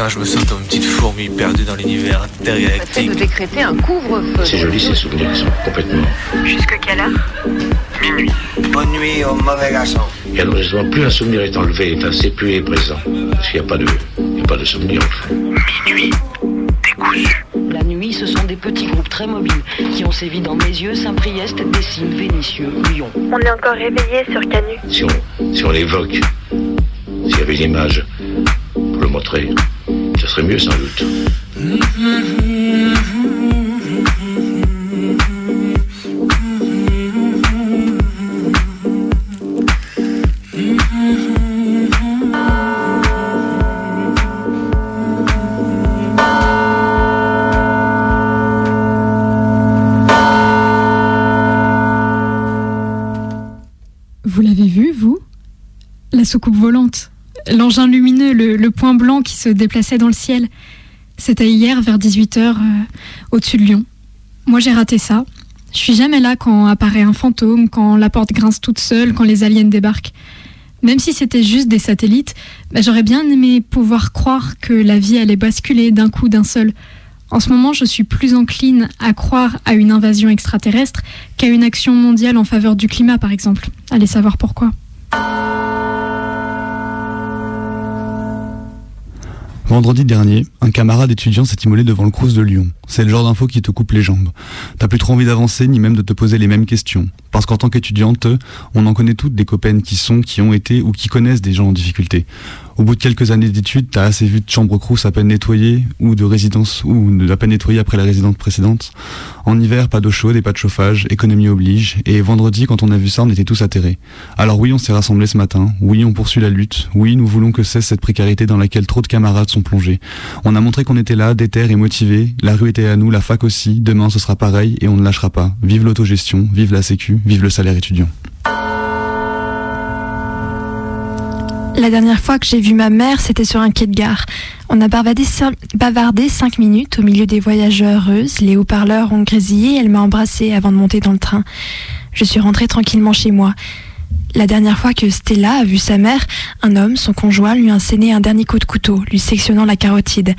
Putain, je me sens comme une petite fourmi perdue dans l'univers intergalactique. de décréter un couvre-feu. C'est joli ces souvenirs, ils sont complètement. Jusque quelle heure? Minuit. Bonne nuit au mauvais garçon. Et alors justement, plus un souvenir est enlevé, enfin, c'est plus il est présent. Parce qu'il n'y a pas de, il y a pas de souvenir en fait. Minuit. Décousu. La nuit, ce sont des petits groupes très mobiles qui ont sévi dans mes yeux, Saint-Priest, Dessines, Vénitieux, Lyon. On est encore réveillé sur Canu. Si on, si on l'évoque, s'il y avait une image pour le montrer, serait mieux sans doute. Vous l'avez vu, vous? La soucoupe volante. L'engin lumineux, le, point blanc qui se déplaçait dans le ciel. C'était hier vers 18h au-dessus de Lyon. Moi j'ai raté ça. Je suis jamais là quand apparaît un fantôme, quand la porte grince toute seule, quand les aliens débarquent. Même si c'était juste des satellites, bah, j'aurais bien aimé pouvoir croire que la vie allait basculer d'un coup d'un seul. En ce moment, je suis plus encline à croire à une invasion extraterrestre qu'à une action mondiale en faveur du climat, par exemple. Allez savoir pourquoi. Vendredi dernier, un camarade étudiant s'est immolé devant le Crous de Lyon. C'est le genre d'info qui te coupe les jambes. T'as plus trop envie d'avancer ni même de te poser les mêmes questions. Parce qu'en tant qu'étudiante, on en connaît toutes des copaines qui sont, qui ont été ou qui connaissent des gens en difficulté. Au bout de quelques années d'études, t'as assez vu de chambres Crous à peine nettoyées ou de résidence ou de à peine nettoyées après la résidence précédente. En hiver, pas d'eau chaude et pas de chauffage, économie oblige. Et vendredi, quand on a vu ça, on était tous atterrés. Alors oui, on s'est rassemblés ce matin. Oui, on poursuit la lutte. Oui, nous voulons que cesse cette précarité dans laquelle trop de camarades sont plongés. On a montré qu'on était là, déter et motivés. La rue était à nous, la fac aussi. Demain, ce sera pareil et on ne lâchera pas. Vive l'autogestion, vive la sécu, vive le salaire étudiant. La dernière fois que j'ai vu ma mère, c'était sur un quai de gare. On a bavardé, cin- bavardé cinq minutes au milieu des voyageurs heureuses. Les haut-parleurs ont grésillé. Elle m'a embrassée avant de monter dans le train. Je suis rentrée tranquillement chez moi. La dernière fois que Stella a vu sa mère, un homme, son conjoint, lui a asséné un dernier coup de couteau, lui sectionnant la carotide.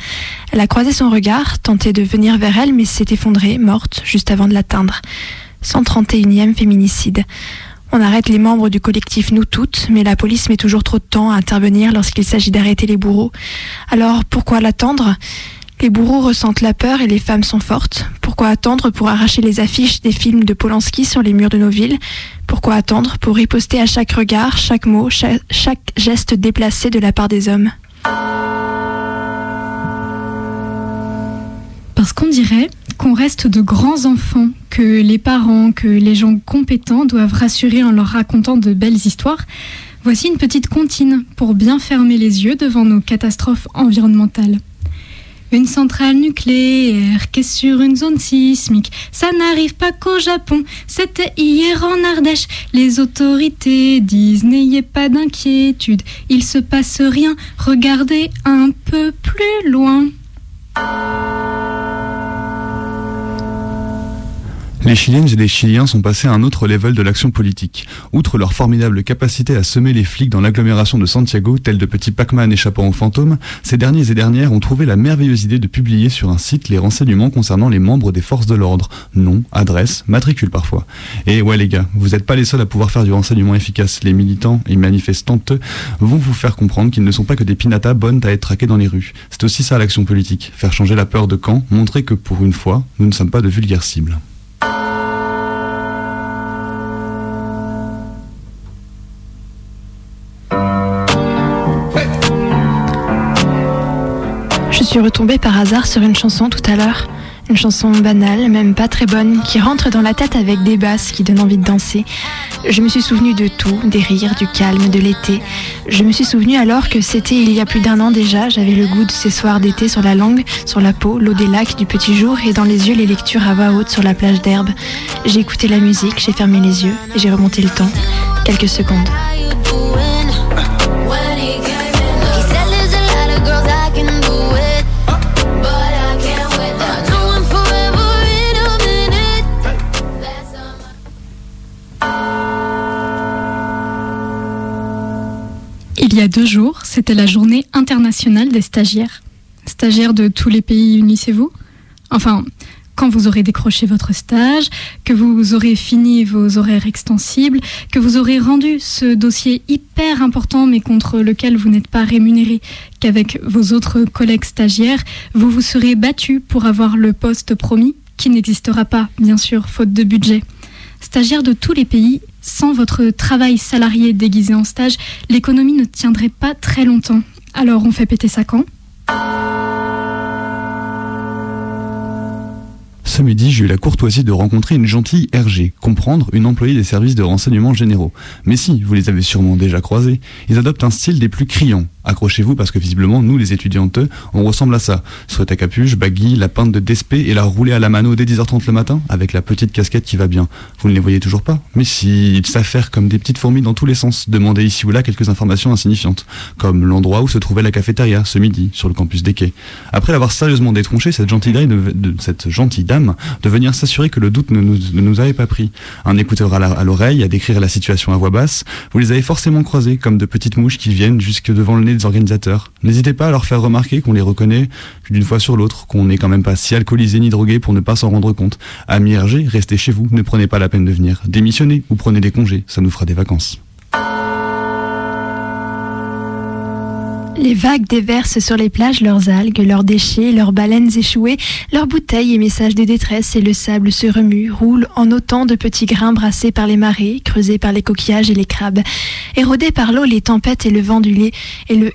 Elle a croisé son regard, tenté de venir vers elle, mais s'est effondrée, morte, juste avant de l'atteindre. 131e féminicide. On arrête les membres du collectif Nous Toutes, mais la police met toujours trop de temps à intervenir lorsqu'il s'agit d'arrêter les bourreaux. Alors pourquoi l'attendre? Les bourreaux ressentent la peur et les femmes sont fortes. Pourquoi attendre pour arracher les affiches des films de Polanski sur les murs de nos villes? Pourquoi attendre pour riposter à chaque regard, chaque mot, chaque, chaque geste déplacé de la part des hommes? Parce qu'on dirait qu'on reste de grands enfants, que les parents, que les gens compétents doivent rassurer en leur racontant de belles histoires. Voici une petite comptine pour bien fermer les yeux devant nos catastrophes environnementales. Une centrale nucléaire qui est sur une zone sismique, ça n'arrive pas qu'au Japon, c'était hier en Ardèche. Les autorités disent n'ayez pas d'inquiétude, il se passe rien, regardez un peu plus loin. Les Chiliennes et les Chiliens sont passés à un autre level de l'action politique. Outre leur formidable capacité à semer les flics dans l'agglomération de Santiago, tels de petits Pac-Man échappant aux fantômes, ces derniers et dernières ont trouvé la merveilleuse idée de publier sur un site les renseignements concernant les membres des forces de l'ordre. Nom, adresse, matricule parfois. Et ouais les gars, vous n'êtes pas les seuls à pouvoir faire du renseignement efficace. Les militants et manifestantes vont vous faire comprendre qu'ils ne sont pas que des pinatas bonnes à être traquées dans les rues. C'est aussi ça l'action politique. Faire changer la peur de camp, montrer que pour une fois, nous ne sommes pas de vulgaires cibles. Retombée par hasard sur une chanson tout à l'heure. Une chanson banale, même pas très bonne, qui rentre dans la tête avec des basses qui donnent envie de danser. Je me suis souvenue de tout, des rires, du calme, de l'été. Je me suis souvenue alors que c'était il y a plus d'un an déjà, j'avais le goût de ces soirs d'été sur la langue, sur la peau, l'eau des lacs du petit jour et dans les yeux les lectures à voix haute sur la plage d'herbe. J'ai écouté la musique, j'ai fermé les yeux et j'ai remonté le temps. Quelques secondes. Il y a deux jours, c'était la journée internationale des stagiaires. stagiaires de tous les pays, unissez-vous Enfin, quand vous aurez décroché votre stage, que vous aurez fini vos horaires extensibles, que vous aurez rendu ce dossier hyper important mais contre lequel vous n'êtes pas rémunéré, qu'avec vos autres collègues stagiaires, vous vous serez battu pour avoir le poste promis, qui n'existera pas, bien sûr, faute de budget. Stagiaires de tous les pays, sans votre travail salarié déguisé en stage, l'économie ne tiendrait pas très longtemps. Alors on fait péter ça quand? Ce midi, j'ai eu la courtoisie de rencontrer une gentille RG, comprendre une employée des services de renseignement généraux. Mais si, vous les avez sûrement déjà croisés, ils adoptent un style des plus criants. Accrochez-vous parce que visiblement, nous les étudiantes, on ressemble à ça. Soit à capuche, baggy, la pinte de Despé et la rouler à la mano dès 10h30 le matin, avec la petite casquette qui va bien. Vous ne les voyez toujours pas Mais si, ils s'affairent comme des petites fourmis dans tous les sens. Demandez ici ou là quelques informations insignifiantes, comme l'endroit où se trouvait la cafétéria ce midi, sur le campus des quais. Après l'avoir sérieusement détronché, cette gentille dame, de, venir s'assurer que le doute ne nous, ne nous avait pas pris. Un écouteur à l'oreille, à décrire la situation à voix basse. Vous les avez forcément croisés comme de petites mouches qui viennent jusque devant le nez des organisateurs. N'hésitez pas à leur faire remarquer qu'on les reconnaît d'une fois sur l'autre, qu'on n'est quand même pas si alcoolisé ni drogué pour ne pas s'en rendre compte. Amis RG, restez chez vous, ne prenez pas la peine de venir. Démissionnez ou prenez des congés, ça nous fera des vacances. Les vagues déversent sur les plages leurs algues, leurs déchets, leurs baleines échouées, leurs bouteilles et messages de détresse et le sable se remue, roule en autant de petits grains brassés par les marées, creusés par les coquillages et les crabes. Érodés par l'eau, les tempêtes et le vent du lait et le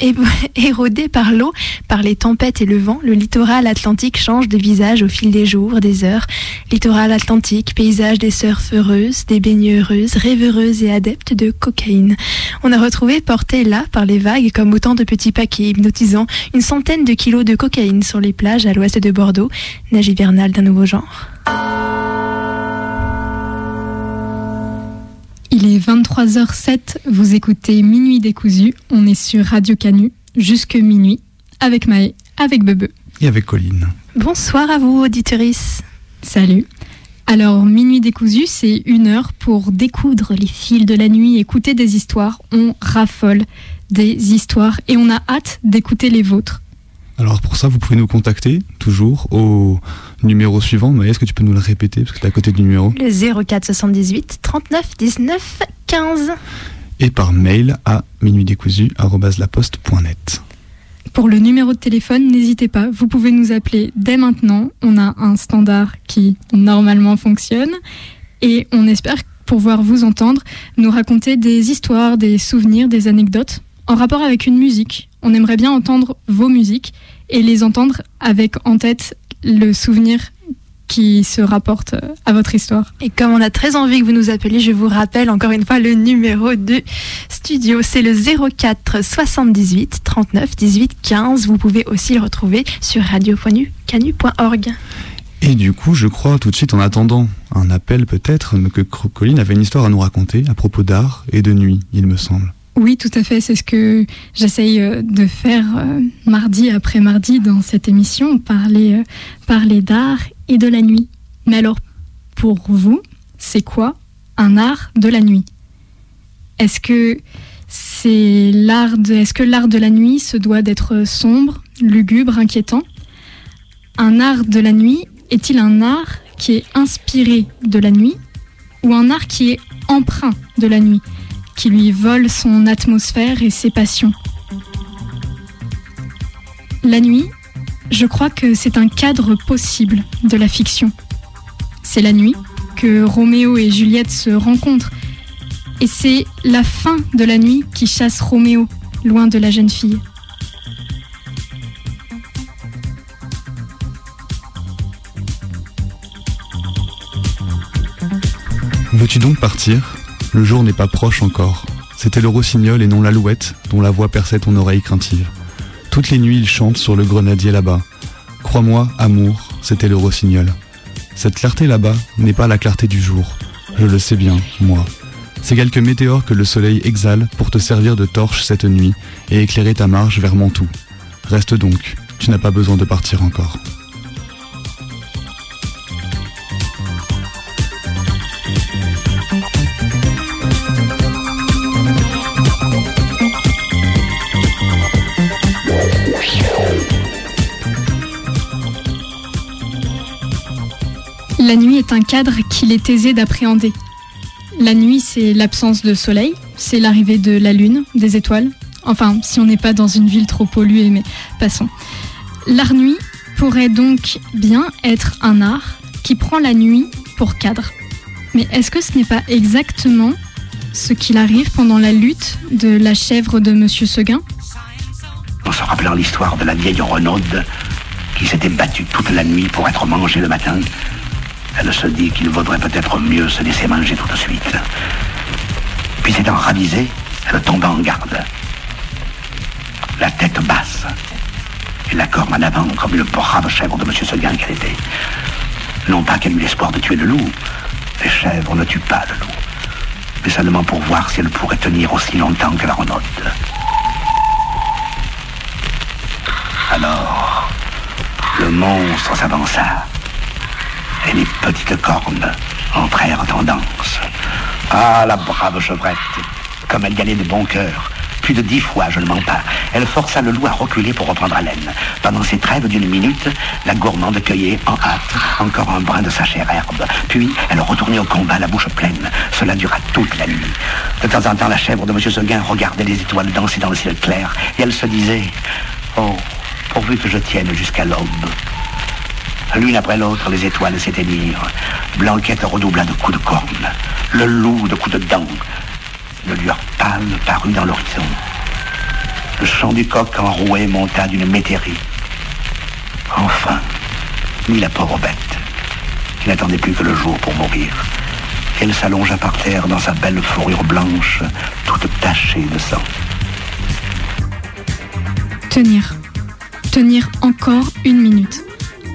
Érodé par l'eau, par les tempêtes et le vent, le littoral atlantique change de visage au fil des jours, des heures. Littoral atlantique, paysage des surfes heureuses, des baigneuses rêveuses et adeptes de cocaïne. On a retrouvé porté là par les vagues comme autant de petits paquets hypnotisants une centaine de kilos de cocaïne sur les plages à l'ouest de Bordeaux, neige hivernale d'un nouveau genre. Il est 23h07, vous écoutez Minuit décousu, on est sur Radio Canu, jusque minuit, avec Maë, avec Bebe. Et avec Colline. Bonsoir à vous, auditeurice. Salut. Alors, Minuit décousu, c'est une heure pour découdre les fils de la nuit, écouter des histoires. On raffole des histoires et on a hâte d'écouter les vôtres. Alors pour ça, vous pouvez nous contacter toujours au numéro suivant. Mais est-ce que tu peux nous le répéter? Parce que tu es à côté du numéro Le 04 78 39 19 15. Et par mail à minuitdécousu@laposte.net. Pour le numéro de téléphone, n'hésitez pas, vous pouvez nous appeler dès maintenant. On a un standard qui normalement fonctionne et on espère pouvoir vous entendre nous raconter des histoires, des souvenirs, des anecdotes en rapport avec une musique. On aimerait bien entendre vos musiques et les entendre avec en tête le souvenir qui se rapporte à votre histoire. Et comme on a très envie que vous nous appeliez, je vous rappelle encore une fois le numéro du studio. C'est le 04 78 39 18 15. Vous pouvez aussi le retrouver sur radio.canu.org. Et du coup, je crois tout de suite, en attendant un appel peut-être, que Colline avait une histoire à nous raconter à propos d'art et de nuit, il me semble. Oui, tout à fait. C'est ce que j'essaye euh, de faire euh, mardi après mardi dans cette émission, parler, euh, parler d'art et de la nuit. Mais alors, pour vous, c'est quoi un art de la nuit? Est-ce que c'est l'art de, est-ce que l'art de la nuit se doit d'être sombre, lugubre, inquiétant? Un art de la nuit est-il un art qui est inspiré de la nuit ou un art qui est empreint de la nuit? Qui lui vole son atmosphère et ses passions. La nuit, je crois que c'est un cadre possible de la fiction. C'est la nuit que Roméo et Juliette se rencontrent. Et c'est la fin de la nuit qui chasse Roméo loin de la jeune fille. Veux-tu donc partir? Le jour n'est pas proche encore. C'était le rossignol et non l'alouette dont la voix perçait ton oreille craintive. Toutes les nuits il chante sur le grenadier là-bas. Crois-moi, amour, c'était le rossignol. Cette clarté là-bas n'est pas la clarté du jour. Je le sais bien, moi. C'est quelques météores que le soleil exhale pour te servir de torche cette nuit et éclairer ta marche vers Mantoue. Reste donc, tu n'as pas besoin de partir encore. La nuit est un cadre qu'il est aisé d'appréhender. La nuit, c'est l'absence de soleil, c'est l'arrivée de la lune, des étoiles. Enfin, si on n'est pas dans une ville trop polluée, mais passons. L'art nuit pourrait donc bien être un art qui prend la nuit pour cadre. Mais est-ce que ce n'est pas exactement ce qu'il arrive pendant la lutte de la chèvre de Monsieur Seguin? En se rappelant l'histoire de la vieille Renaude qui s'était battue toute la nuit pour être mangée le matin, elle se dit qu'il vaudrait peut-être mieux se laisser manger tout de suite. Puis s'étant ravisée, elle tomba en garde. La tête basse et la corne en avant comme une brave chèvre de M. Seguin qu'elle était. Non pas qu'elle eût l'espoir de tuer le loup. Les chèvres ne tuent pas le loup. Mais seulement pour voir si elle pourrait tenir aussi longtemps que la renaude. Alors, le monstre s'avança et les petites cornes entrèrent en danse. Ah, la brave chevrette, comme elle y allait de bon cœur. Plus de dix fois, je ne mens pas. Elle força le loup à reculer pour reprendre haleine. Pendant ces trêves d'une minute, la gourmande cueillait en hâte encore un brin de sa chère herbe. Puis, elle retournait au combat, la bouche pleine. Cela dura toute la nuit. De temps en temps, la chèvre de M. Seguin regardait les étoiles danser dans le ciel clair, et elle se disait Oh, pourvu que je tienne jusqu'à l'aube. L'une après l'autre, les étoiles s'éteignirent. Blanquette redoubla de coups de corne. Le loup de coups de dents. Une lueur pâle parut dans l'horizon. Le chant du coq enroué monta d'une métairie. Enfin, ni la pauvre bête, qui n'attendait plus que le jour pour mourir. Elle s'allongea par terre dans sa belle fourrure blanche, toute tachée de sang. Tenir. Tenir encore une minute.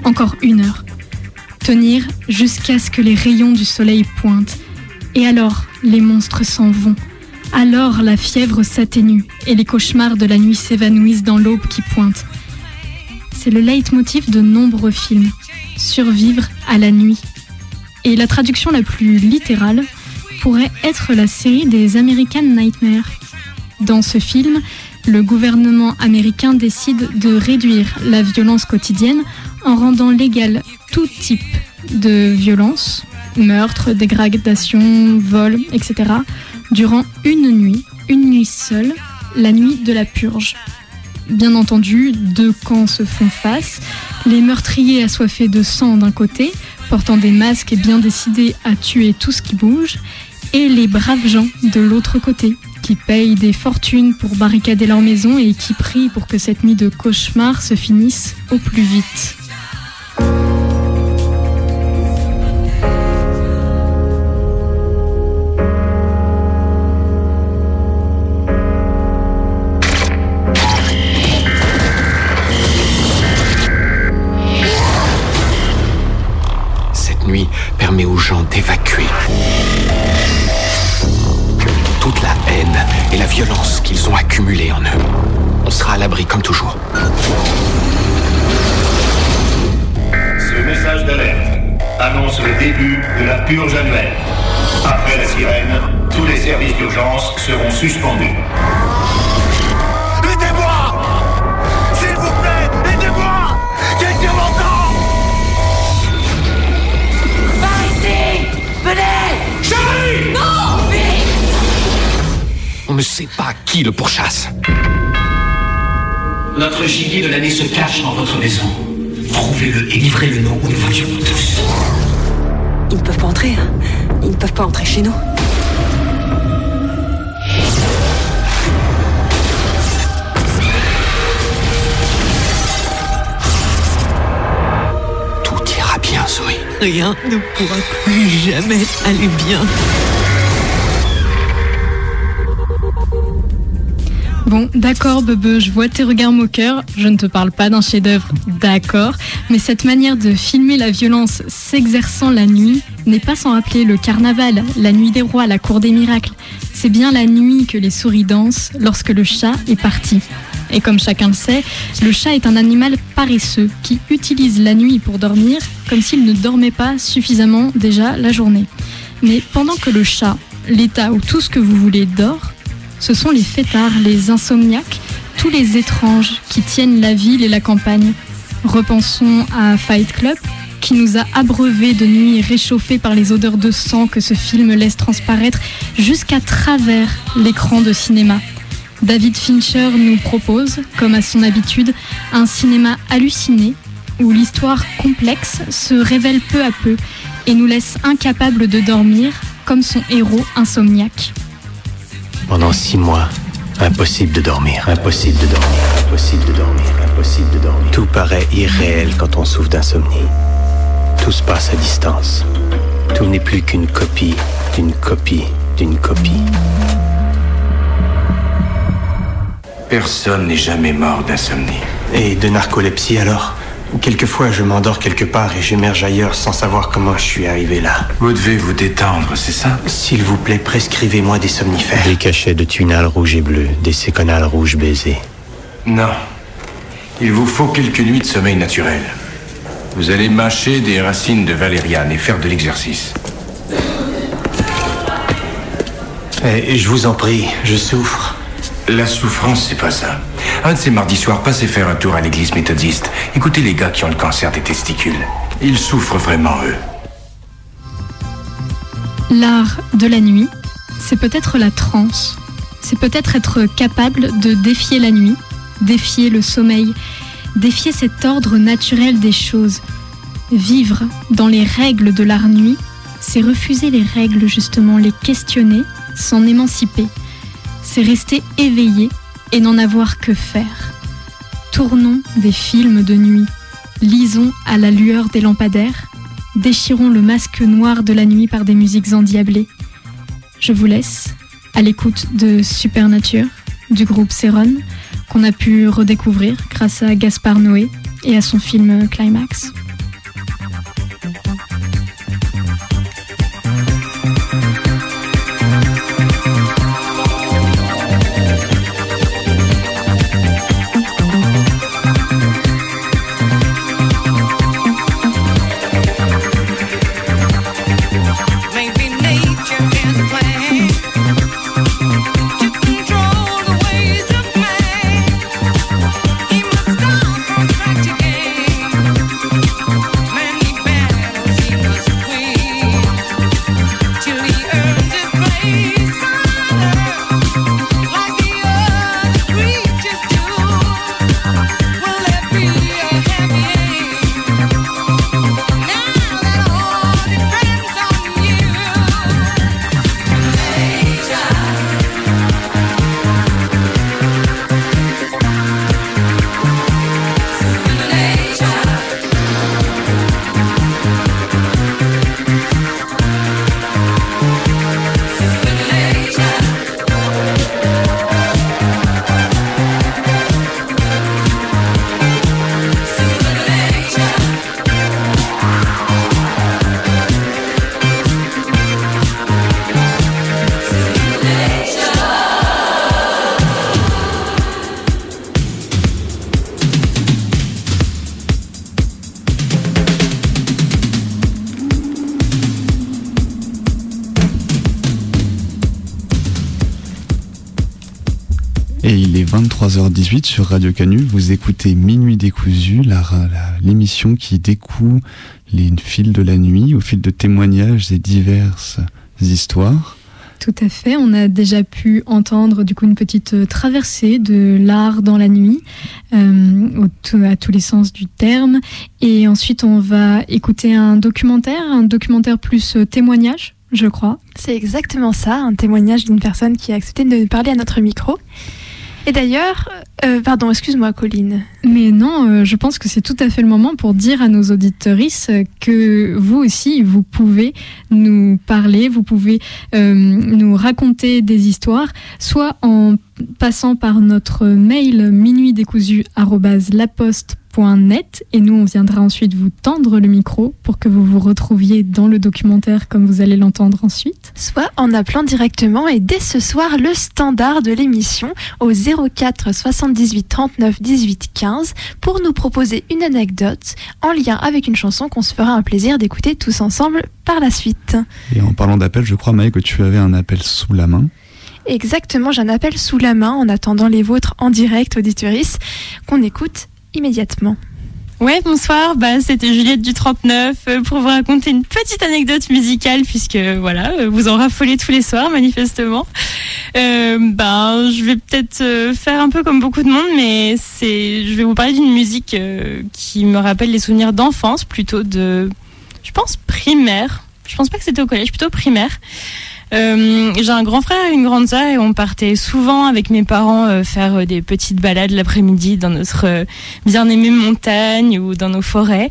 Encore une heure. Tenir jusqu'à ce que les rayons du soleil pointent. Et alors, les monstres s'en vont. Alors la fièvre s'atténue et les cauchemars de la nuit s'évanouissent dans l'aube qui pointe. C'est le leitmotiv de nombreux films. Survivre à la nuit. Et la traduction la plus littérale pourrait être la série des American Nightmares. Dans ce film, le gouvernement américain décide de réduire la violence quotidienne en rendant légal tout type de violence, meurtre, dégradation, vol, etc., durant une nuit, une nuit seule, la nuit de la purge. Bien entendu, deux camps se font face, les meurtriers assoiffés de sang d'un côté, portant des masques et bien décidés à tuer tout ce qui bouge, et les braves gens de l'autre côté, qui payent des fortunes pour barricader leur maison et qui prient pour que cette nuit de cauchemar se finisse au plus vite. Notre gibier de l'année se cache dans votre maison. Trouvez-le et livrez-le nous où nous voulions tous. Ils ne peuvent pas entrer, hein Ils ne peuvent pas entrer chez nous. Tout ira bien, Zoé. Rien ne pourra plus jamais aller bien. Bon, d'accord, Bebe, je vois tes regards moqueurs. Je ne te parle pas d'un chef-d'œuvre, d'accord. Mais cette manière de filmer la violence s'exerçant la nuit n'est pas sans rappeler le carnaval, la nuit des rois, la cour des miracles. C'est bien la nuit que les souris dansent lorsque le chat est parti. Et comme chacun le sait, le chat est un animal paresseux qui utilise la nuit pour dormir comme s'il ne dormait pas suffisamment déjà la journée. Mais pendant que le chat, l'État ou tout ce que vous voulez dort, ce sont les fêtards, les insomniaques, tous les étranges qui tiennent la ville et la campagne. Repensons à Fight Club, qui nous a abreuvés de nuit réchauffées par les odeurs de sang que ce film laisse transparaître jusqu'à travers l'écran de cinéma. David Fincher nous propose, comme à son habitude, un cinéma halluciné où l'histoire complexe se révèle peu à peu et nous laisse incapables de dormir comme son héros insomniaque. Pendant six mois, impossible de dormir, impossible de dormir, impossible de dormir, impossible de dormir. Tout paraît irréel quand on souffre d'insomnie. Tout se passe à distance. Tout n'est plus qu'une copie, d'une copie, d'une copie. Personne n'est jamais mort d'insomnie. Et de narcolepsie alors? Quelquefois, je m'endors quelque part et j'émerge ailleurs sans savoir comment je suis arrivé là. Vous devez vous détendre, c'est ça? S'il vous plaît, prescrivez-moi des somnifères. Des cachets de tunal rouge et bleu, des séconales rouges baisés. Non. Il vous faut quelques nuits de sommeil naturel. Vous allez mâcher des racines de valériane et faire de l'exercice. Et je vous en prie, je souffre. La souffrance, c'est pas ça. Un de ces mardis soirs, passez faire un tour à l'église méthodiste. Écoutez les gars qui ont le cancer des testicules. Ils souffrent vraiment, eux. L'art de la nuit, c'est peut-être la transe. C'est peut-être être capable de défier la nuit, défier le sommeil, défier cet ordre naturel des choses. Vivre dans les règles de l'art nuit, c'est refuser les règles justement, les questionner, s'en émanciper. C'est rester éveillé et n'en avoir que faire. Tournons des films de nuit, lisons à la lueur des lampadaires, déchirons le masque noir de la nuit par des musiques endiablées. Je vous laisse à l'écoute de Supernature du groupe Céron, qu'on a pu redécouvrir grâce à Gaspard Noé et à son film Climax. 23h18 sur Radio Canu. Vous écoutez Minuit décousu, l'émission qui découle les fils de la nuit au fil de témoignages et diverses histoires. Tout à fait. On a déjà pu entendre du coup une petite euh, traversée de l'art dans la nuit, euh, à tous les sens du terme. Et ensuite, on va écouter un documentaire, un documentaire plus euh, témoignage, je crois. C'est exactement ça, un témoignage d'une personne qui a accepté de parler à notre micro. Et d'ailleurs, euh, pardon, excuse-moi, Colline. Mais non, euh, je pense que c'est tout à fait le moment pour dire à nos auditorices que vous aussi, vous pouvez nous parler, vous pouvez euh, nous raconter des histoires, soit en passant par notre mail minuitdécousu@laposte.com net et nous on viendra ensuite vous tendre le micro pour que vous vous retrouviez dans le documentaire comme vous allez l'entendre ensuite. Soit en appelant directement et dès ce soir le standard de l'émission au 04 78 39 18 15 pour nous proposer une anecdote en lien avec une chanson qu'on se fera un plaisir d'écouter tous ensemble par la suite. Et en parlant d'appel, je crois Maë que tu avais un appel sous la main. Exactement, j'ai un appel sous la main en attendant les vôtres en direct, auditoris, qu'on écoute immédiatement. Ouais, bonsoir. Bah, c'était Juliette du 39 euh, pour vous raconter une petite anecdote musicale puisque voilà, euh, vous en raffolez tous les soirs manifestement. Euh, ben, je vais peut-être faire un peu comme beaucoup de monde, mais c'est, je vais vous parler d'une musique qui me rappelle les souvenirs d'enfance, plutôt de, je pense primaire. Je pense pas que c'était au collège, plutôt primaire. Euh, j'ai un grand frère et une grande sœur et on partait souvent avec mes parents euh, faire euh, des petites balades l'après-midi dans notre bien-aimée montagne ou dans nos forêts.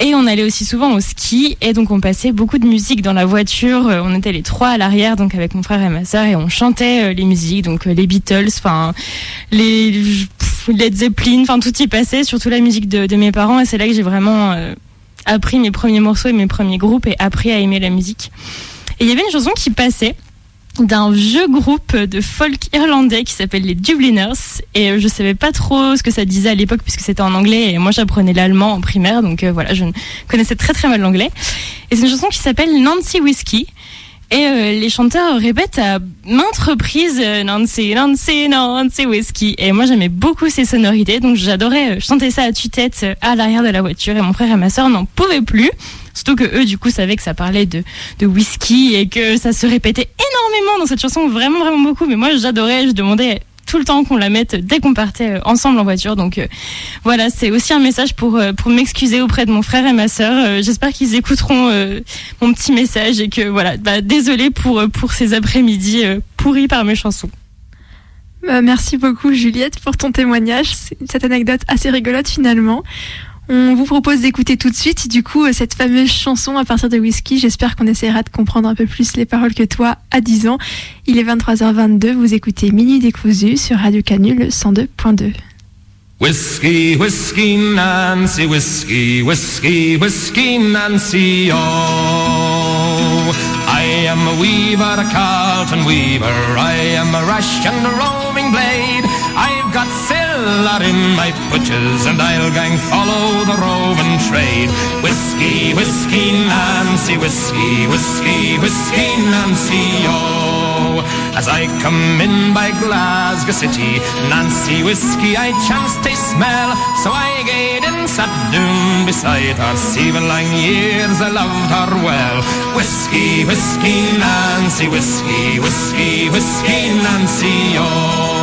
Et on allait aussi souvent au ski et donc on passait beaucoup de musique dans la voiture. On était les trois à l'arrière donc avec mon frère et ma sœur et on chantait les musiques donc les Beatles, enfin les Led Zeppelin, enfin tout y passait, surtout la musique de, mes parents et c'est là que j'ai vraiment appris mes premiers morceaux et mes premiers groupes et appris à aimer la musique. Et il y avait une chanson qui passait d'un vieux groupe de folk irlandais qui s'appelle les Dubliners et je savais pas trop ce que ça disait à l'époque puisque c'était en anglais et moi j'apprenais l'allemand en primaire donc euh, voilà je connaissais très très mal l'anglais et c'est une chanson qui s'appelle Nancy Whiskey et euh, les chanteurs répètent à maintes reprises euh, Nancy, Nancy, Nancy Whiskey. Et moi j'aimais beaucoup ces sonorités, donc j'adorais chanter ça à tue-tête à l'arrière de la voiture. Et mon frère et ma soeur n'en pouvaient plus. Surtout que eux, du coup, savaient que ça parlait de, de whisky et que ça se répétait énormément dans cette chanson, vraiment, vraiment beaucoup. Mais moi j'adorais, je demandais tout le temps qu'on la mette dès qu'on partait euh, ensemble en voiture. Donc euh, voilà, c'est aussi un message pour, euh, pour m'excuser auprès de mon frère et ma sœur. J'espère qu'ils écouteront mon petit message et que voilà, bah, désolé pour, pour ces après-midi pourris par mes chansons. Merci beaucoup Juliette pour ton témoignage, cette anecdote assez rigolote finalement. On vous propose d'écouter tout de suite du coup euh, cette fameuse chanson à partir de Whisky. J'espère qu'on essaiera de comprendre un peu plus les paroles que toi à 10 ans. Il est 23h22, vous écoutez Minuit décousu sur Radio Canule 102.2. Whiskey, whiskey, Nancy, whiskey, whiskey, whiskey, Nancy, oh. I am a weaver, a Carlton weaver, I am a rash and a roving blade. I've got siller in my butches, and I'll gang follow the roving trade. Whiskey, whiskey, Nancy, whiskey, whiskey, whiskey, Nancy, oh. As I come in by Glasgow City, Nancy whiskey I chanced to smell, so I gaed in, sat down beside her. Seven long years I loved her well. Whiskey, whiskey, Nancy, whiskey, whiskey, whiskey, Nancy, oh.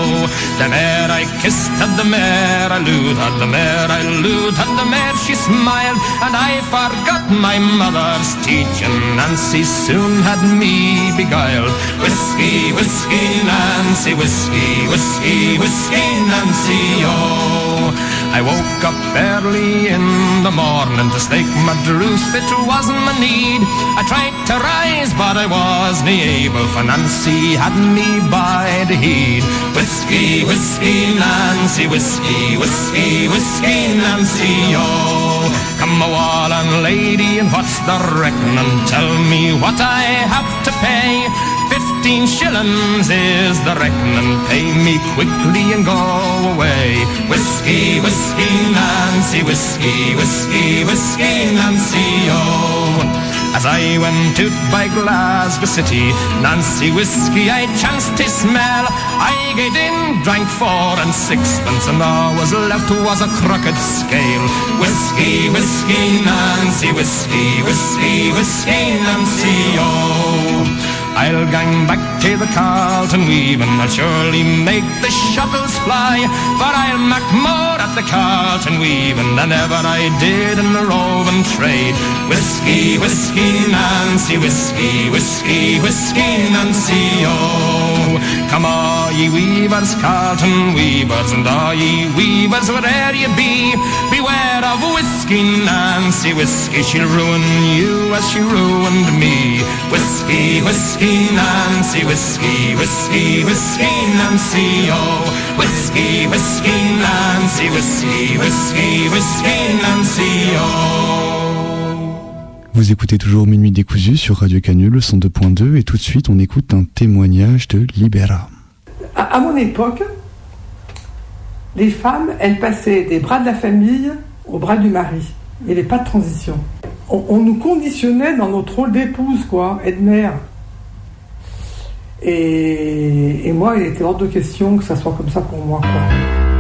The er mare I kissed and the mare I lewd had, er the mare I lewd and er the mare she smiled, and I forgot my mother's teaching. Nancy soon had me beguiled. Whiskey, whiskey, Nancy, whiskey, whiskey, whiskey, Nancy, oh. I woke up early in the morning to stake my druce, it wasn't my need. I tried to rise, but I wasn't able, for Nancy had me by the head. Whiskey, whiskey, Nancy, whiskey, whiskey, whiskey, Nancy, oh. Come a wall and lady, and what's the reckoning? Tell me what I have to pay. Fifteen shillings is the reckoning. Pay me quickly and go away. Whiskey, whiskey, Nancy, whiskey, whiskey, whiskey, Nancy, oh. As I went out by Glasgow City, Nancy whiskey I chanced to smell. I gave in, drank four and sixpence, and all was left was a crooked scale. Whiskey, whiskey, Nancy, whiskey, whiskey, whiskey, Nancy, oh. I'll gang back to the Carlton weaving, I'll surely make the shuttles fly, but I'll make more at the Carlton weaving than ever I did in the roving trade. Whiskey, whiskey, Nancy, whiskey, whiskey, whiskey, Nancy, oh. Come all ye weavers, Carlton weavers, and all ye weavers, where'er ye be, beware of whiskey, Nancy, whiskey, she'll ruin you as she ruined me. Whiskey, whiskey, Nancy, whiskey, whiskey, whiskey, Nancy, oh. Whiskey, whiskey, Nancy, Nancy, oh. Vous écoutez toujours Minuit décousu sur Radio Canule 102.2 et tout de suite on écoute un témoignage de Libera. À, à mon époque, les femmes, elles passaient des bras de la famille aux bras du mari. Il n'y avait pas de transition. On, on nous conditionnait dans notre rôle d'épouse, quoi, et de mère. Et, et moi, il était hors de question que ça soit comme ça pour moi, quoi.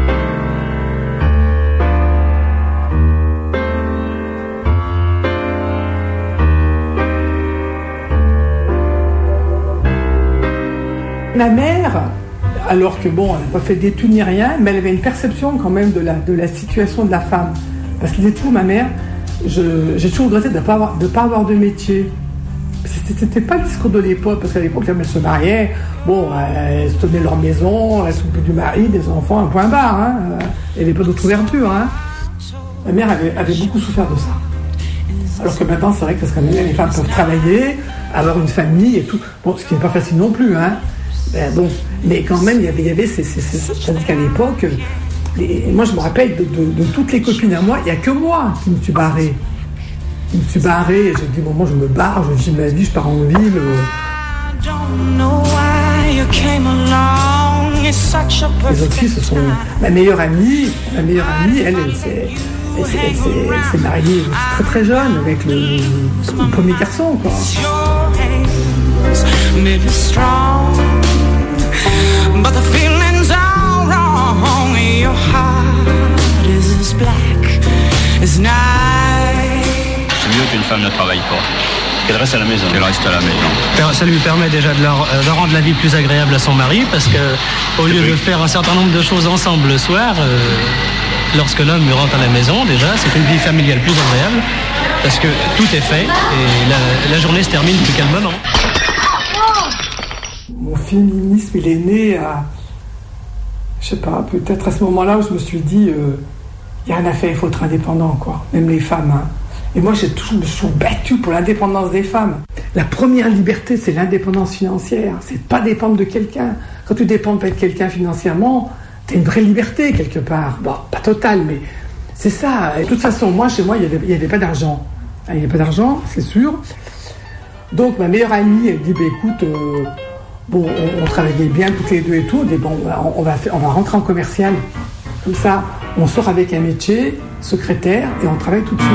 Ma mère, alors que bon, elle n'a pas fait d'études ni rien, mais elle avait une perception quand même de la, de la situation de la femme. Parce qu'il est tout, ma mère, j'ai toujours regretté de ne pas, avoir- de pas avoir de métier. C'était pas le discours de l'époque, parce qu'à l'époque, quand elles se mariaient, bon, elles tenaient leur maison, elles s'occupaient du mari, des enfants, un point barre. Hein. Il n'y avait pas d'autre ouverture. Hein. Ma mère avait, beaucoup souffert de ça. Alors que maintenant, c'est vrai que parce que les femmes peuvent travailler, avoir une famille et tout. Bon, ce qui n'est pas facile non plus, hein. Ben, bon, mais quand même, il y avait, il y avait ces, ces- ces- tandis qu'à l'époque, les- moi, je me rappelle de, de- de toutes les copines à moi, il n'y a que moi qui me suis barrée. Je me suis barrée, et j'ai dit, bon, moi, je me barre, je vis ma vie, je pars en ville. euh. Les autres filles, ce sont ma meilleure amie. Ma meilleure amie, elle, elle s'est elle s'est- elle s'est- elle s'est mariée très très jeune avec le, le premier garçon. Quoi. Maybe strong, but the feelings are wrong. Your heart is as black as night. C'est mieux qu'une femme ne travaille pas. Qu'elle reste à la maison. Qu'elle reste à la maison. Ça lui permet déjà de, leur- euh, de rendre la vie plus agréable à son mari parce que au lieu de faire un certain nombre de choses ensemble le soir, euh, lorsque l'homme rentre à la maison, déjà, c'est une vie familiale plus agréable parce que tout est fait et la, la journée se termine plus calmement. Mon féminisme, il est né à. Je sais pas, peut-être à ce moment-là où je me suis dit, il n'y a rien à faire, il faut être indépendant, quoi. Même les femmes. hein. Et moi, j'ai toujours, me suis battu pour l'indépendance des femmes. La première liberté, c'est l'indépendance financière. C'est de pas dépendre de quelqu'un. Quand tu dépends de quelqu'un financièrement, tu as une vraie liberté quelque part. Bon, pas totale, mais c'est ça. Et de toute façon, moi, chez moi, il n'y avait, y pas d'argent. Il n'y avait pas d'argent, c'est sûr. Donc ma meilleure amie, elle dit, bah, écoute, euh, bon, on, on travaillait bien toutes les deux et tout, elle dit, bon, on, on va faire- on va rentrer en commercial. Comme ça, on sort avec un métier, secrétaire, et on travaille tout de suite.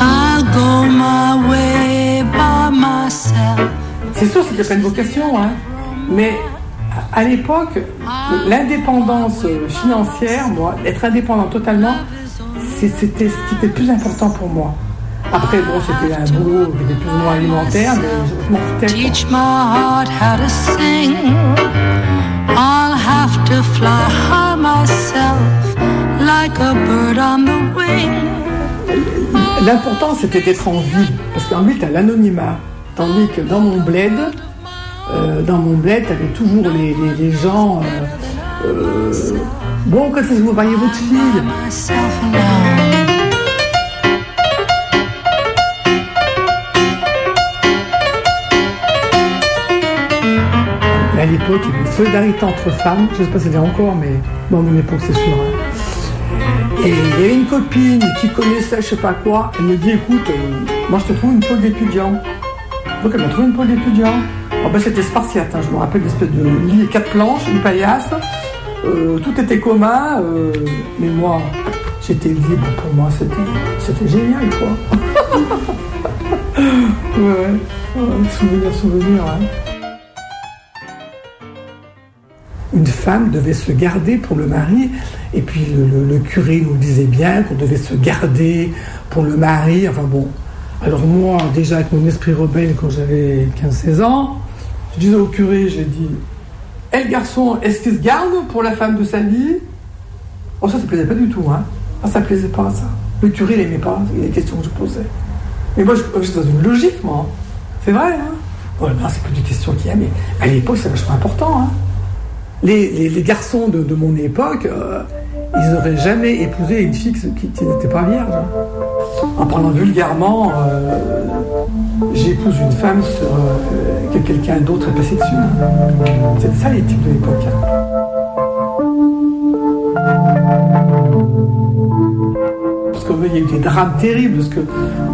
I'll go my way by myself. C'est sûr, c'était pas une vocation, hein. Mais à l'époque, l'indépendance financière, moi, être indépendant totalement, c'était ce qui était le plus important pour moi. Après, bon, c'était un boulot qui était plus ou moins alimentaire, mais je, m'en foutais. quoi. Teach my heart how to sing. I'll have to fly high myself like a bird on the wing. L'important, c'était d'être en ville. Parce qu'en ville, t'as l'anonymat. Tandis que dans mon bled, euh, dans mon bled, t'avais toujours les, les- les gens. euh, euh, bon, quand est-ce que vous voyez votre fille Il y une solidarité entre femmes. Je sais pas si c'est encore, mais bon, à mon époque, c'est sûr. hein. Et il y avait une copine qui connaissait je sais pas quoi. Elle me dit écoute, euh, moi je te trouve une pôle d'étudiant. Donc elle m'a trouvé une pôle d'étudiant. Oh, ben, c'était spartiate, hein, je me rappelle une espèce de lit, quatre planches, une paillasse. Euh, tout était commun, euh, mais moi j'étais libre pour moi, c'était, génial quoi. ouais, ouais, souvenir, souvenir. hein. Une femme devait se garder pour le mari. Et puis le, curé nous disait bien qu'on devait se garder pour le mari. Enfin bon. Alors moi, déjà avec mon esprit rebelle quand j'avais 15-16 ans, je disais au curé, j'ai dit, Eh le garçon, est-ce qu'il se garde pour la femme de sa vie? Oh ça, ça plaisait pas du tout, hein. Ah, ça plaisait pas, ça. Le curé, il aimait pas les questions que je posais. Mais moi, je- j'étais dans une logique, moi. C'est vrai, hein. Bon, c'est plus des questions qu'il y a, mais à l'époque, c'est vachement important, hein les, garçons de, mon époque, euh, ils n'auraient jamais épousé une fille qui, n'était pas vierge. En parlant vulgairement, euh, j'épouse une femme sur, euh, que quelqu'un d'autre est passé dessus. C'était ça les types de l'époque. hein. Qu'il y a eu des drames terribles, parce que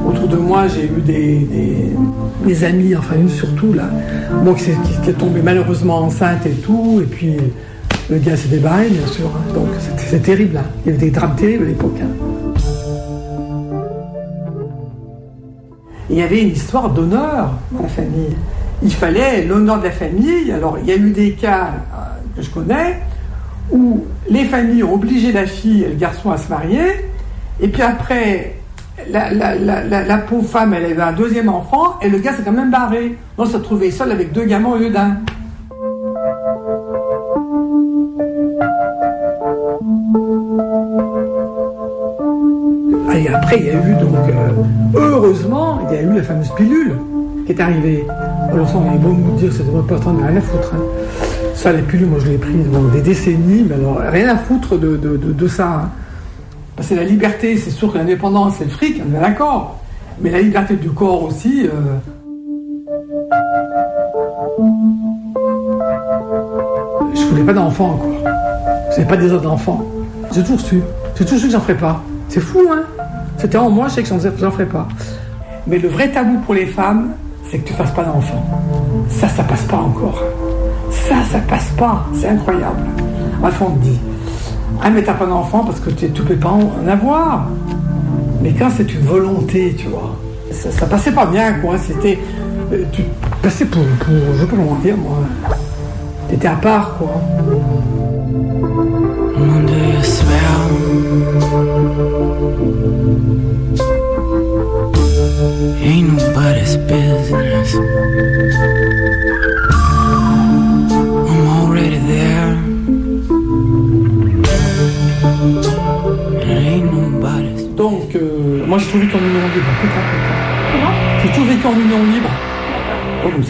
autour de moi, j'ai eu des, amis, enfin une surtout, là, qui, est tombée malheureusement enceinte et tout, et puis le gars s'est débarré, bien sûr. hein. Donc c'est terrible, là. Il y avait des drames terribles à l'époque. hein. Il y avait une histoire d'honneur dans la famille. Il fallait l'honneur de la famille. Alors, il y a eu des cas euh, que je connais où les familles ont obligé la fille et le garçon à se marier. Et puis après, la, pauvre femme, elle avait un deuxième enfant et le gars s'est quand même barré. On se retrouvait seul avec deux gamins au lieu d'un. Et après, il y a eu donc, euh, heureusement, il y a eu la fameuse pilule qui est arrivée. Alors ça, on est beau nous dire que ça devrait pas t'en rien à foutre. Hein. Ça, la pilule, moi je l'ai prise pendant des décennies, mais alors rien à foutre de, de, de, ça. Hein. Parce que la liberté, c'est sûr que l'indépendance, c'est le fric, on est d'accord. Mais la liberté du corps aussi. euh, Je voulais pas d'enfants, quoi. Je pas des autres d'enfants. J'ai toujours su. J'ai toujours su que j'en ferais pas. C'est fou, hein C'était en moi, je sais que j'en ferais pas. Mais le vrai tabou pour les femmes, c'est que tu fasses pas d'enfants. Ça, ça passe pas encore. Ça, ça passe pas. C'est incroyable. Enfin, on dit, ah, mais t'as pas d'enfant parce que tu peux pas en avoir. Mais quand c'est une volonté, tu vois, ça, passait pas bien, quoi. C'était. euh, Tu passais pour, pour. Je sais pas comment dire, moi. T'étais à part, quoi.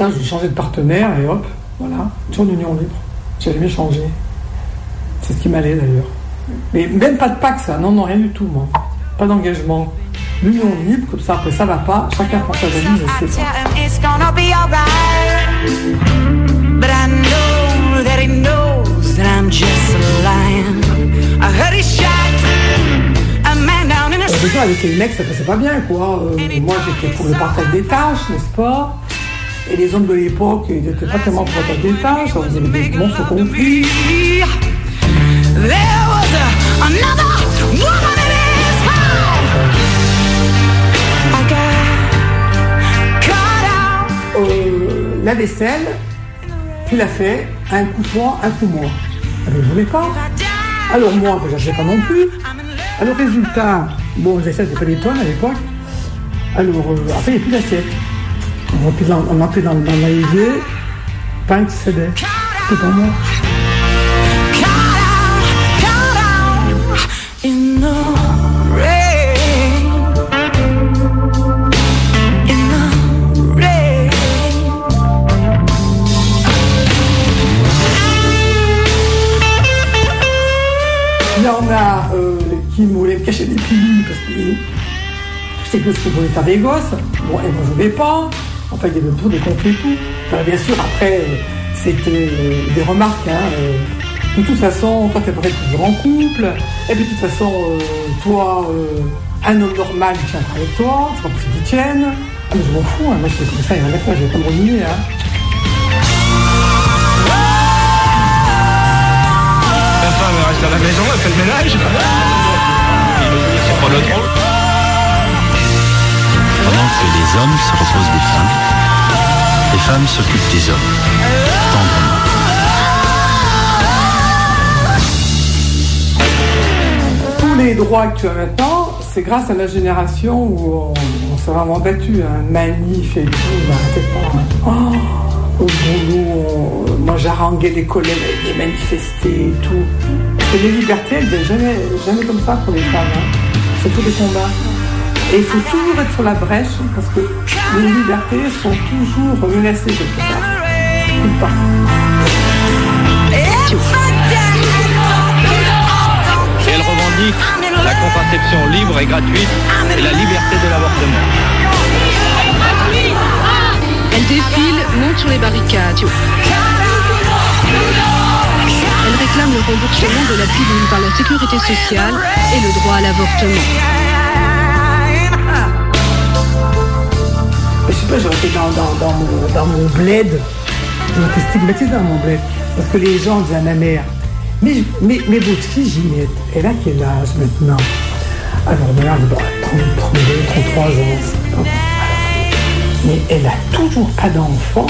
J'ai changé de partenaire et hop, voilà, toujours union libre. J'ai jamais changé. C'est ce qui m'allait d'ailleurs. Mais même pas de pacte, ça. Non, non, rien du tout, moi. Pas d'engagement. L'union libre, comme ça, après ça va pas. Chacun prend sa valise et c'est Déjà, avec les mecs, ça passait pas bien, quoi. Euh, moi, j'étais pour le partage des tâches, n'est-ce pas? Et les hommes de l'époque, ils n'étaient pas tellement partage des tâches. Ils avaient des monstres conflits. Euh, la vaisselle, tu l'as fait, un coup toi, un coup moi. Ah, mais je voulais pas. Alors moi, ben, j'achetais pas non plus. Alors résultat, bon, les assiettes, c'était pas des tonnes à l'époque. Alors euh, après, il n'y a plus d'assiettes. On remplit dans, on remplit dans, dans l'évier, pain qui cédait. C'était pour moi. A euh, qui voulaient me cacher des pilules parce que j'étais que ce qu'ils voulaient faire des gosses. Bon, et moi je voulais pas. Enfin, il y avait toujours des conflits et tout. Alors, bien sûr, après, euh, c'était euh, des remarques. Hein, euh, de toute façon, toi, t'es peut-être toujours en couple. Et puis, de toute façon, euh, toi, euh, un homme normal, il tiendra avec toi. C'est pas possible qu'il tienne. Ah, mais je m'en fous. Hein, moi, je fais comme ça, il y a faire. Je vais pas me renier. Hein. La femme elle reste à la maison, elle fait le ménage. C'est pas notre rôle. Pendant que les hommes se reposent des femmes, femmes s'occupent des hommes. Tendrement. tous les droits que tu as maintenant, c'est grâce à la génération où on, s'est vraiment battu, hein, manif et tout, bah, arrêtez pas. hein. Oh, au boulot, moi j'haranguais les collègues des manifestés et tout. Parce que les libertés, elles viennent jamais, jamais comme ça pour les femmes. hein. C'est tous des combats. Et il faut toujours être sur la brèche parce que les libertés sont toujours menacées quelque part. Tout le temps. Et elle revendique la contraception libre et gratuite et la liberté de l'avortement. Elle défile, monte sur les barricades. Elle réclame le remboursement de la pilule par la sécurité sociale et le droit à l'avortement. Pas, j'aurais été dans, mon, bled. J'aurais été stigmatisée dans mon bled. Parce que les gens disaient à ma mère, mais, mais, votre fille Ginette, elle a quel âge maintenant? Alors ma mère dit, bon, 30, 32, 33 ans. Mais elle a toujours pas d'enfant.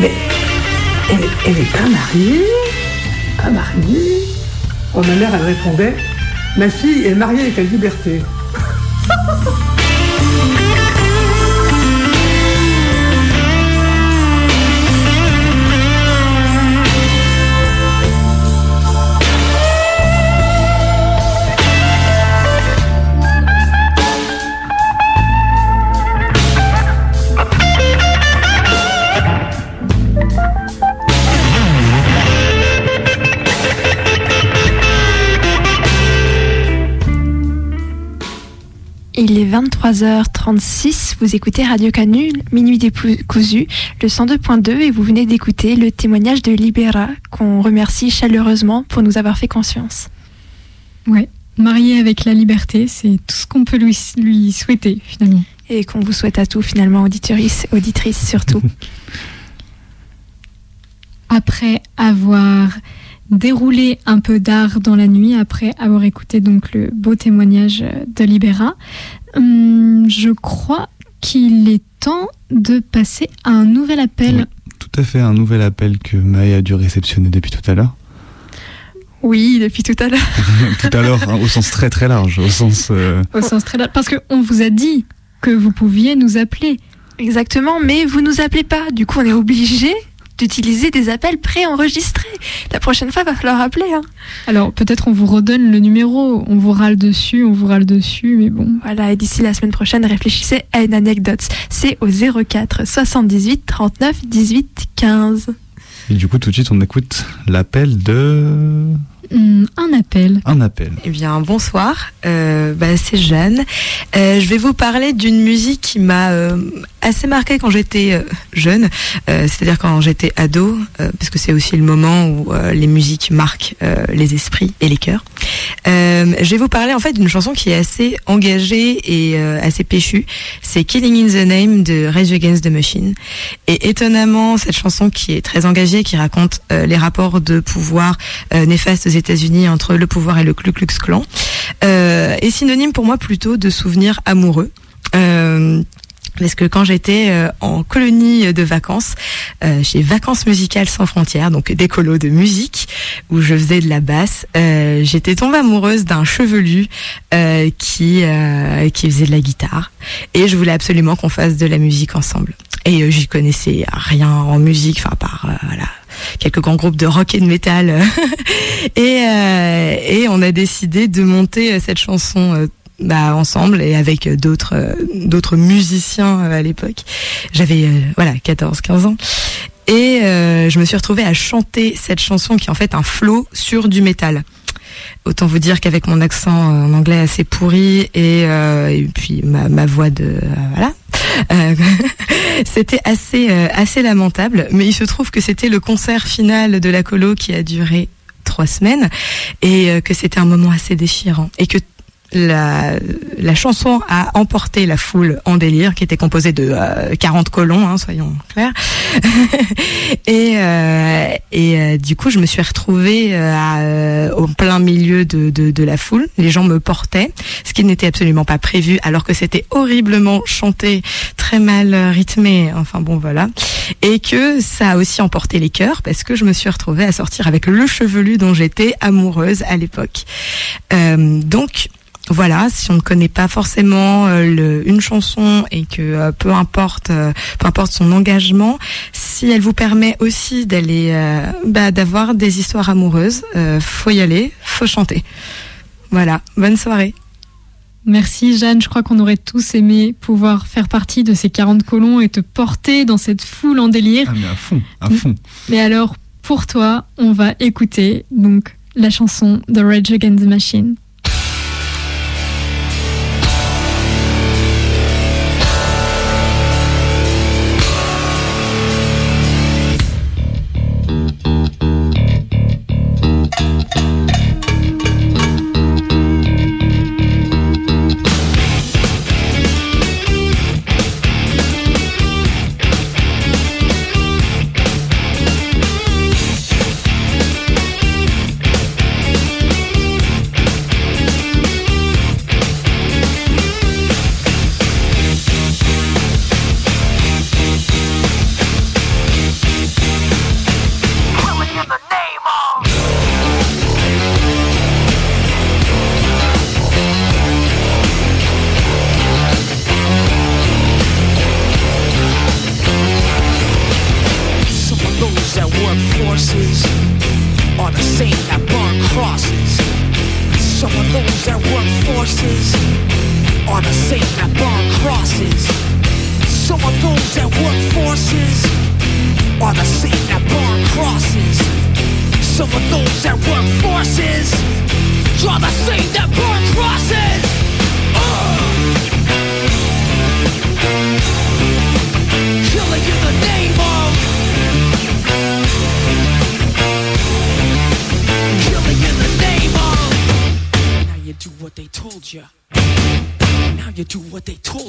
Mais elle, elle est pas mariée Pas mariée Oh, ma mère, elle répondait, ma fille est mariée avec la liberté. 23h36. Vous écoutez Radio Canu, Minuit des Cousus, le 102.2, et vous venez d'écouter le témoignage de Libera, qu'on remercie chaleureusement pour nous avoir fait conscience. Ouais, marié avec la liberté, c'est tout ce qu'on peut lui, lui souhaiter finalement. Et qu'on vous souhaite à tout finalement, auditrice, auditrice surtout. Après avoir déroulé un peu d'art dans la nuit, après avoir écouté donc le beau témoignage de Libera, hum, je crois qu'il est temps de passer à un nouvel appel. tout à fait, un nouvel appel que Maë a dû réceptionner depuis tout à l'heure. Oui, depuis tout à l'heure. tout à l'heure, hein, au sens très très large, au sens. Euh, au sens très large, parce qu'on vous a dit que vous pouviez nous appeler. Exactement, mais vous nous appelez pas. Du coup, on est obligé d'utiliser des appels préenregistrés. La prochaine fois, il va falloir appeler. Hein. Alors, peut-être on vous redonne le numéro, on vous râle dessus, on vous râle dessus, mais bon. Voilà, et d'ici la semaine prochaine, réfléchissez à une anecdote. C'est au 04 78 39 18 15. Et du coup, tout de suite, on écoute l'appel de... Hmm, un appel. Un appel. Eh bien, bonsoir. Euh, bah, c'est Jeanne. Euh, je vais vous parler d'une musique qui m'a euh, assez marquée quand j'étais jeune, c'est-à-dire quand j'étais ado, parce que c'est aussi le moment où les musiques marquent les esprits et les cœurs. je vais vous parler en fait d'une chanson qui est assez engagée et assez péchue. C'est Killing in the Name de Rage Against the Machine. Et étonnamment, cette chanson qui est très engagée, qui raconte les rapports de pouvoir néfastes États-Unis entre le pouvoir et le Ku Klux Klan, euh, est synonyme pour moi plutôt de souvenirs amoureux. Euh, parce que quand j'étais euh, en colonie de vacances, euh, chez Vacances Musicales Sans Frontières, donc des de musique, où je faisais de la basse, euh, j'étais tombée amoureuse d'un chevelu qui qui faisait de la guitare, et je voulais absolument qu'on fasse de la musique ensemble. Et j'y connaissais rien en musique, enfin par voilà quelques grands groupes de rock et de métal. et, et on a décidé de monter cette chanson bah, ensemble et avec d'autres euh, d'autres musiciens à l'époque. J'avais voilà 14 15 ans. Et je me suis retrouvée à chanter cette chanson qui est en fait un flow sur du métal. Autant vous dire qu'avec mon accent en anglais assez pourri et, et puis ma, voix de voilà euh, c'était assez euh, assez lamentable, mais il se trouve que c'était le concert final de la colo qui a duré trois semaines et euh, que c'était un moment assez déchirant et que la, la, chanson a emporté la foule en délire, qui était composée de 40 euh, colons, hein, soyons clairs. et euh, et euh, du coup, je me suis retrouvée au plein milieu de, de, de, la foule. Les gens me portaient, ce qui n'était absolument pas prévu, alors que c'était horriblement chanté, très mal rythmé. Enfin bon, voilà. Et que ça a aussi emporté les cœurs, parce que je me suis retrouvée à sortir avec le chevelu dont j'étais amoureuse à l'époque. donc voilà, si on ne connaît pas forcément euh, le, une chanson et que euh, peu importe, euh, peu importe son engagement, si elle vous permet aussi d'aller, bah, d'avoir des histoires amoureuses, faut y aller, faut chanter. Voilà, bonne soirée. Merci Jeanne, je crois qu'on aurait tous aimé pouvoir faire partie de ces 40 colons et te porter dans cette foule en délire. Ah mais à fond, à fond. Mais alors, pour toi, on va écouter donc la chanson The Rage Against the Machine.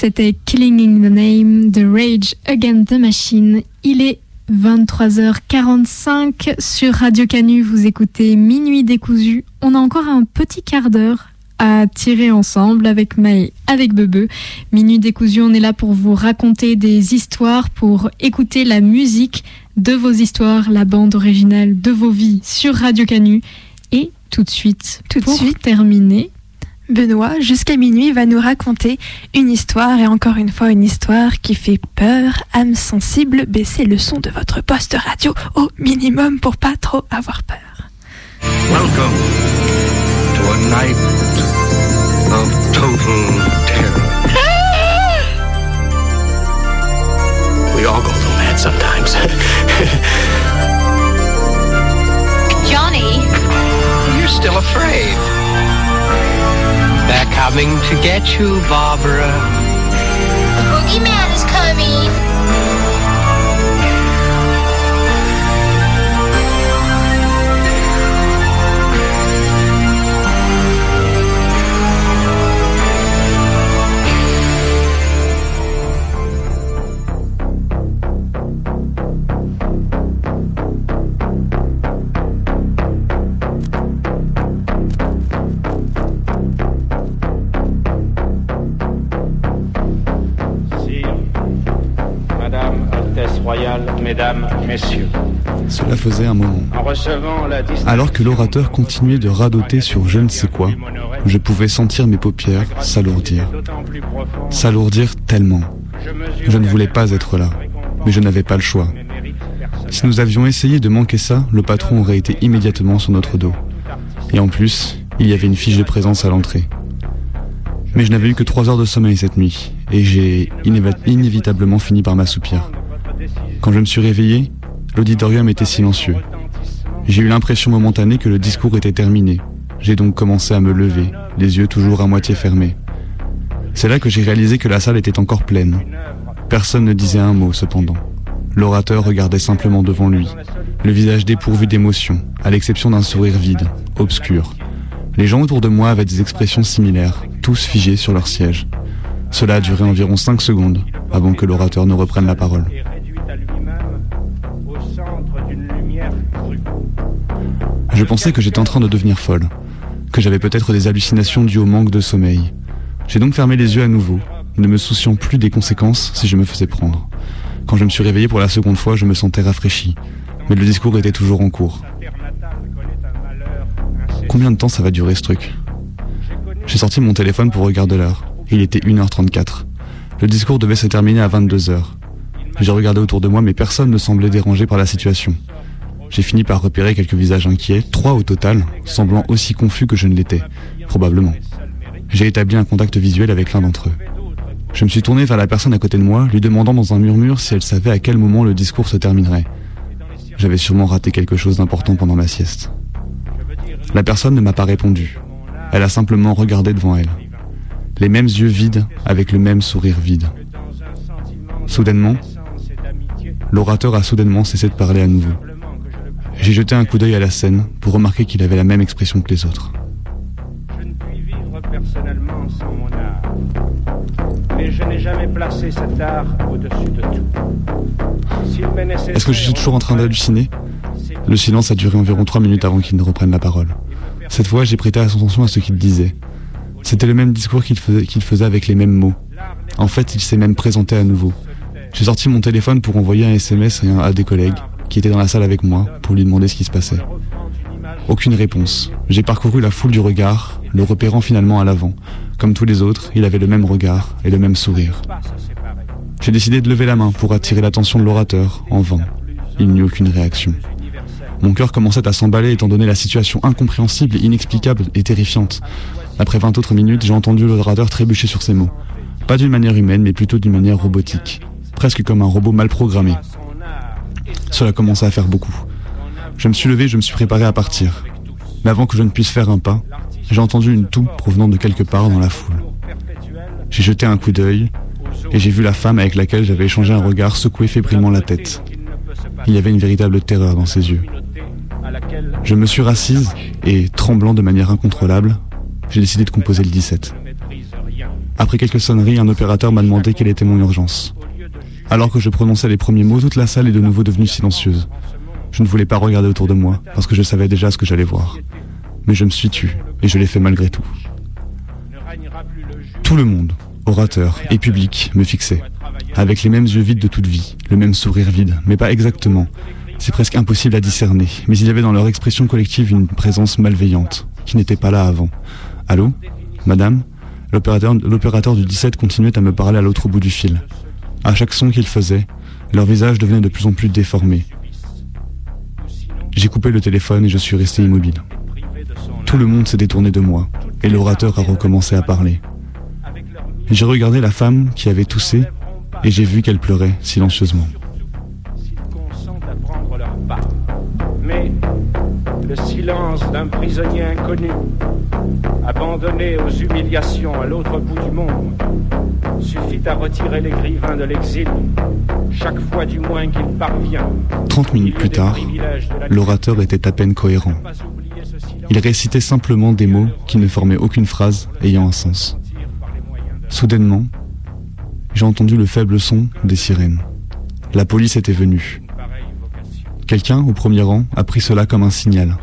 C'était Killing in the Name de Rage Against the Machine. Il est 23h45 sur Radio Canu. Vous écoutez Minuit décousu. On a encore un petit quart d'heure à tirer ensemble avec Maë, avec Bebe. Minuit décousu, on est là pour vous raconter des histoires, pour écouter la musique de vos histoires, la bande originale de vos vies sur Radio Canu. Et tout de suite, Tout de suite. terminer, Benoît, jusqu'à minuit, va nous raconter une histoire et encore une fois une histoire qui fait peur. âme sensible, baissez le son de votre poste radio au minimum pour pas trop avoir peur. Welcome to a night of total terror. We all go through that sometimes. Johnny, You're still afraid. They're coming to get you, Barbara. the boogeyman is coming. Royale, mesdames, messieurs. Cela faisait un moment. Alors que l'orateur continuait de radoter sur je ne sais quoi, je pouvais sentir mes paupières s'alourdir. S'alourdir tellement. Je ne voulais pas être là, mais je n'avais pas le choix. Si nous avions essayé de manquer ça, le patron aurait été immédiatement sur notre dos. Et en plus, il y avait une fiche de présence à l'entrée. Mais je n'avais eu que trois heures de sommeil cette nuit, et j'ai inévitablement fini par m'assoupir. Quand je me suis réveillé, l'auditorium était silencieux. J'ai eu l'impression momentanée que le discours était terminé. J'ai donc commencé à me lever, les yeux toujours à moitié fermés. C'est là que j'ai réalisé que la salle était encore pleine. Personne ne disait un mot cependant. L'orateur regardait simplement devant lui, le visage dépourvu d'émotion, à l'exception d'un sourire vide, obscur. Les gens autour de moi avaient des expressions similaires, tous figés sur leur siège. Cela a duré environ cinq secondes avant que l'orateur ne reprenne la parole. Je pensais que j'étais en train de devenir folle, que j'avais peut-être des hallucinations dues au manque de sommeil. J'ai donc fermé les yeux à nouveau, ne me souciant plus des conséquences si je me faisais prendre. Quand je me suis réveillé pour la seconde fois, je me sentais rafraîchi, mais le discours était toujours en cours. Combien de temps ça va durer ce truc? J'ai sorti mon téléphone pour regarder l'heure. Il était 1h34. Le discours devait se terminer à 22h. J'ai regardé autour de moi, mais personne ne semblait dérangé par la situation. J'ai fini par repérer quelques visages inquiets, trois au total, semblant aussi confus que je ne l'étais, probablement. J'ai établi un contact visuel avec l'un d'entre eux. Je me suis tourné vers la personne à côté de moi, lui demandant dans un murmure si elle savait à quel moment le discours se terminerait. J'avais sûrement raté quelque chose d'important pendant ma sieste. La personne ne m'a pas répondu. Elle a simplement regardé devant elle. Les mêmes yeux vides, avec le même sourire vide. Soudainement, l'orateur a soudainement cessé de parler à nouveau. J'ai jeté un coup d'œil à la scène pour remarquer qu'il avait la même expression que les autres. Je ne puis vivre personnellement sans mon art. Mais je n'ai jamais placé cet art au-dessus de tout. Est-ce que je suis toujours en train d'halluciner Le silence a duré environ trois minutes avant qu'il ne reprenne la parole. Cette fois, j'ai prêté attention à ce qu'il disait. C'était le même discours qu'il faisait, qu'il faisait avec les mêmes mots. En fait, il s'est même présenté à nouveau. J'ai sorti mon téléphone pour envoyer un SMS à des collègues qui était dans la salle avec moi pour lui demander ce qui se passait. Aucune réponse. J'ai parcouru la foule du regard, le repérant finalement à l'avant. Comme tous les autres, il avait le même regard et le même sourire. J'ai décidé de lever la main pour attirer l'attention de l'orateur, en vain. Il n'y eut aucune réaction. Mon cœur commençait à s'emballer étant donné la situation incompréhensible, inexplicable et terrifiante. Après 20 autres minutes, j'ai entendu l'orateur trébucher sur ses mots. Pas d'une manière humaine, mais plutôt d'une manière robotique. Presque comme un robot mal programmé. Cela commençait à faire beaucoup. Je me suis levé, je me suis préparé à partir. Mais avant que je ne puisse faire un pas, j'ai entendu une toux provenant de quelque part dans la foule. J'ai jeté un coup d'œil et j'ai vu la femme avec laquelle j'avais échangé un regard secouer fébrilement la tête. Il y avait une véritable terreur dans ses yeux. Je me suis rassise et, tremblant de manière incontrôlable, j'ai décidé de composer le 17. Après quelques sonneries, un opérateur m'a demandé quelle était mon urgence. Alors que je prononçais les premiers mots, toute la salle est de nouveau devenue silencieuse. Je ne voulais pas regarder autour de moi, parce que je savais déjà ce que j'allais voir. Mais je me suis tu, et je l'ai fait malgré tout. Tout le monde, orateur et public, me fixait, avec les mêmes yeux vides de toute vie, le même sourire vide, mais pas exactement. C'est presque impossible à discerner, mais il y avait dans leur expression collective une présence malveillante, qui n'était pas là avant. Allô? Madame? L'opérateur du 17 continuait à me parler à l'autre bout du fil. À chaque son qu'il faisait, leur visage devenait de plus en plus déformé. J'ai coupé le téléphone et je suis resté immobile. Tout le monde s'est détourné de moi et l'orateur a recommencé à parler. J'ai regardé la femme qui avait toussé et j'ai vu qu'elle pleurait silencieusement. Le silence d'un prisonnier inconnu, abandonné aux humiliations à l'autre bout du monde, suffit à retirer les griffins de l'exil, chaque fois du moins qu'il parvient. Trente minutes plus tard, l'orateur était à peine cohérent. Il récitait simplement des mots qui ne formaient aucune phrase ayant un sens. Soudainement, j'ai entendu le faible son des sirènes. La police était venue. Quelqu'un, au premier rang, a pris cela comme un signal.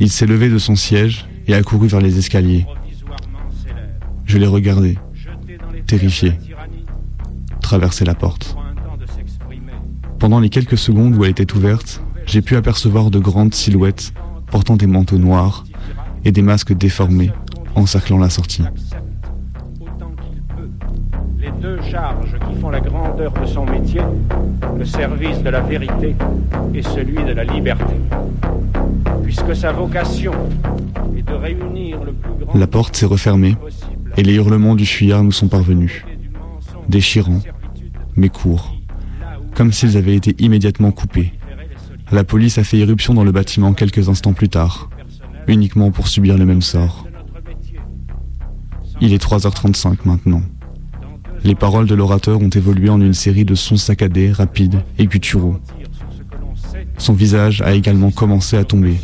Il s'est levé de son siège et a couru vers les escaliers. Je l'ai regardé, terrifié, traverser la porte. Pendant les quelques secondes où elle était ouverte, j'ai pu apercevoir de grandes silhouettes portant des manteaux noirs et des masques déformés encerclant la sortie. La La porte s'est refermée et les hurlements du fuyard nous sont parvenus, déchirants, mais courts, comme s'ils avaient été immédiatement coupés. La police a fait irruption dans le bâtiment quelques instants plus tard, uniquement pour subir le même sort. Il est 3h35 maintenant. Les paroles de l'orateur ont évolué en une série de sons saccadés, rapides et gutturaux. Son visage a également commencé à tomber,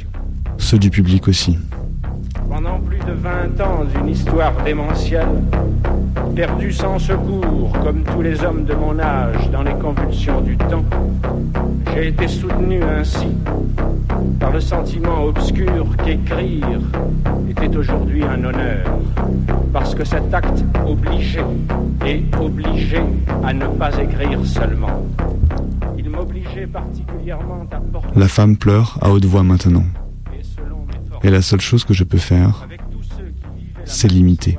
ceux du public aussi. Pendant plus de 20 ans d'une histoire démentielle, perdu sans secours comme tous les hommes de mon âge dans les convulsions du temps, j'ai été soutenu ainsi par le sentiment obscur qu'écrire était aujourd'hui un honneur, parce que cet acte obligeait et obligé à ne pas écrire seulement. Il m'obligeait particulièrement à porter La femme pleure à haute voix maintenant. Et la seule chose que je peux faire, c'est l'imiter.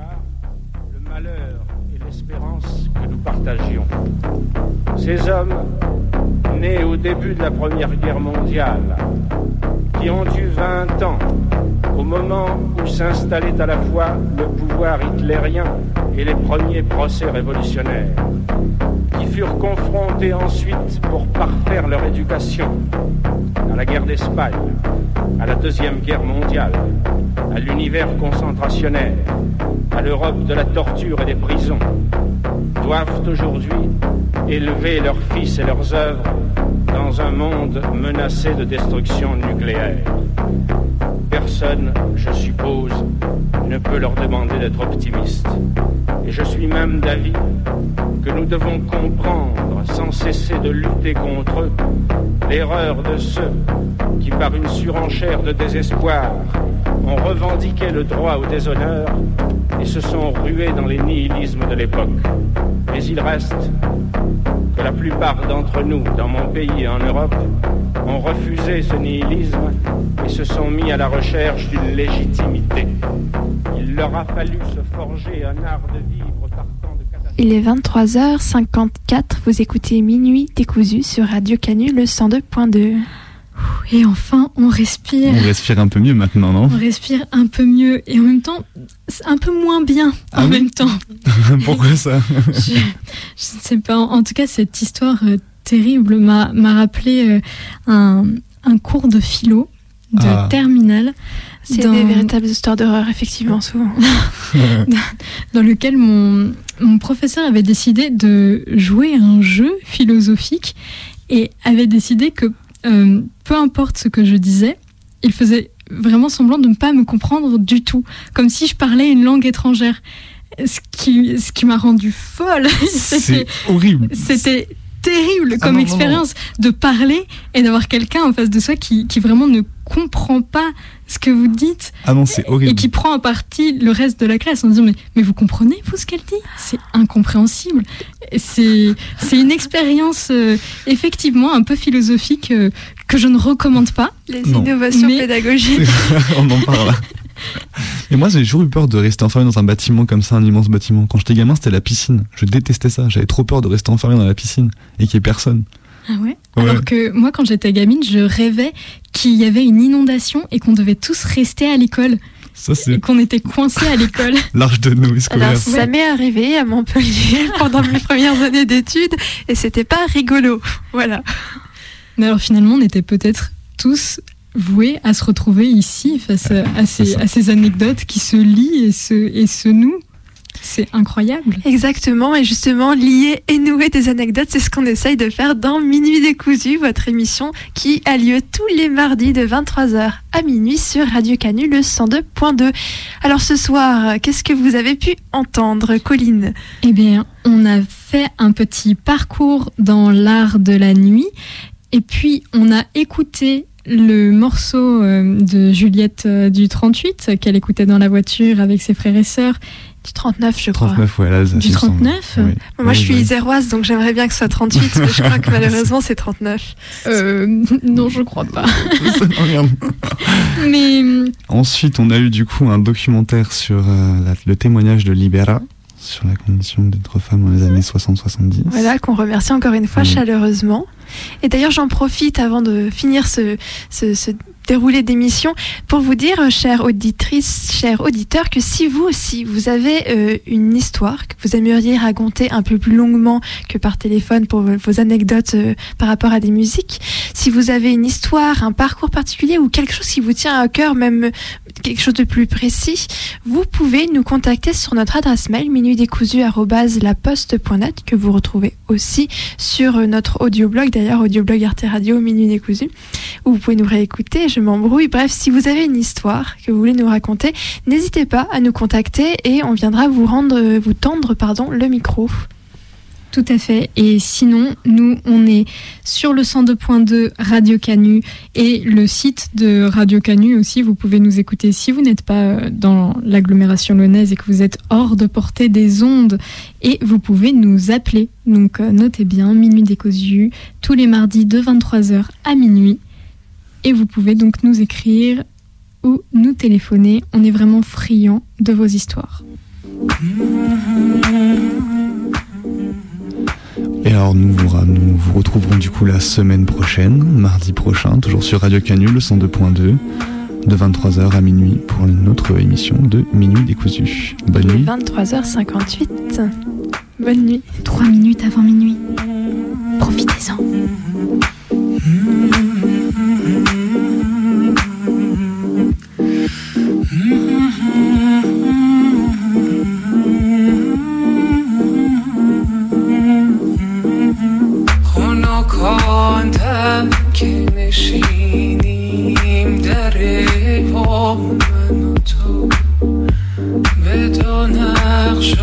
le malheur et l'espérance que nous partagions. Ces hommes, nés au début de la Première Guerre mondiale, qui ont eu 20 ans au moment où s'installait à la fois le pouvoir hitlérien et les premiers procès révolutionnaires, qui furent confrontés ensuite pour parfaire leur éducation à la guerre d'Espagne, à la Deuxième Guerre mondiale, à l'univers concentrationnaire, à l'Europe de la torture et des prisons, doivent aujourd'hui élever leurs fils et leurs œuvres dans un monde menacé de destruction nucléaire. Personne, je suppose, ne peut leur demander d'être optimistes. Et je suis même d'avis que nous devons comprendre, sans cesser de lutter contre eux, l'erreur de ceux qui, par une surenchère de désespoir, ont revendiqué le droit au déshonneur et se sont rués dans les nihilismes de l'époque. Mais il reste que la plupart d'entre nous, dans mon pays et en Europe, ont refusé ce nihilisme et se sont mis à la recherche d'une légitimité. Il leur a fallu se forger un art de vivre partant de Il est 23h54, vous écoutez Minuit décousu sur Radio Canu le 102.2. Et enfin, on respire. On respire un peu mieux maintenant, non On respire un peu mieux et en même temps, un peu moins bien Ah en oui même temps. Pourquoi ça je, je ne sais pas. En, en tout cas, cette histoire euh, terrible m'a m'a rappelé euh, un, un cours de philo de Ah. terminale. C'est dans- des véritables histoires d'horreur, effectivement, souvent. dans lequel mon, mon professeur avait décidé de jouer un jeu philosophique et avait décidé que euh, peu importe ce que je disais, il faisait vraiment semblant de ne pas me comprendre du tout, comme si je parlais une langue étrangère. Ce qui, ce qui m'a rendu folle. C'est horrible. C'était terrible Ah comme non, non, expérience de parler et d'avoir quelqu'un en face de soi qui, qui vraiment ne comprend pas ce que vous dites Ah non, c'est et qui prend en partie le reste de la classe en disant mais, mais vous comprenez vous ce qu'elle dit? C'est incompréhensible. C'est c'est une expérience euh, effectivement un peu philosophique euh, que je ne recommande pas. Les Non. innovations Mais- pédagogiques. On en parle. Mais moi, j'ai toujours eu peur de rester enfermé dans un bâtiment comme ça, un immense bâtiment. Quand j'étais gamin, c'était la piscine. Je détestais ça. J'avais trop peur de rester enfermé dans la piscine et qu'il y ait personne. Ah ouais Ouais. Alors que moi, quand j'étais gamine, je rêvais qu'il y avait une inondation et qu'on devait tous rester à l'école. Ça, c'est Et qu'on était coincés à l'école. l'arche de Noé scolaire. Alors, ça m'est arrivé à Montpellier pendant mes premières années d'études et c'était pas rigolo. Voilà. Mais alors finalement, on était peut-être tous voués à se retrouver ici face à, à ces, à ces anecdotes qui se lient et se, et se nouent. C'est incroyable. Exactement, et justement, lier et nouer des anecdotes, c'est ce qu'on essaye de faire dans Minuit décousu, votre émission qui a lieu tous les mardis de 23h à minuit sur Radio Canu le 102.2. Alors ce soir, qu'est-ce que vous avez pu entendre, Colline? Eh bien, on a fait un petit parcours dans l'art de la nuit et puis on a écouté le morceau euh, de Juliette euh, du 38 qu'elle écoutait dans la voiture avec ses frères et sœurs Du 39, je crois. 39, ouais, là, ça, Du il me semble. 39 Oui. Moi, Oui, je suis oui. zéroise, donc j'aimerais bien que ce soit 38, mais je crois que malheureusement, c'est 39. Euh, non, je crois pas. Regarde. Mais Ensuite, on a eu du coup un documentaire sur euh, la- le témoignage de Libera sur la condition d'être femme dans les années 60-70. Voilà, qu'on remercie encore une fois chaleureusement. Et d'ailleurs, j'en profite avant de finir ce, ce, ce déroulé d'émission pour vous dire, euh, chères auditrices, chers auditeurs, que si vous aussi, vous avez euh, une histoire que vous aimeriez raconter un peu plus longuement que par téléphone pour vos, anecdotes euh, par rapport à des musiques, si vous avez une histoire, un parcours particulier ou quelque chose qui vous tient à cœur, même quelque chose de plus précis, vous pouvez nous contacter sur notre adresse mail minutdécousu@laposte.net que vous retrouvez aussi sur notre audioblog, d'ailleurs audioblog Arte Radio Minuit Décousu, où vous pouvez nous réécouter, je m'embrouille. Bref, si vous avez une histoire que vous voulez nous raconter, n'hésitez pas à nous contacter et on viendra vous rendre, vous tendre, pardon, le micro. Tout à fait. Et sinon, nous, on est sur le 102.2 Radio Canu et le site de Radio Canu aussi. Vous pouvez nous écouter si vous n'êtes pas euh, dans l'agglomération lyonnaise et que vous êtes hors de portée des ondes. Et vous pouvez nous appeler. Donc, euh, notez bien, Minuit décousu, tous les mardis de 23h à minuit. Et vous pouvez donc nous écrire ou nous téléphoner. On est vraiment friands de vos histoires. Et alors nous vous, ra- nous vous retrouverons du coup la semaine prochaine, mardi prochain, toujours sur Radio Canu, le 102.2, de 23h à minuit pour notre émission de Minuit décousu. Bonne nuit. 23h58. Bonne nuit. Trois minutes avant minuit. Profitez-en. خنکاندم که نشینیم در پا من و تو به دو نقش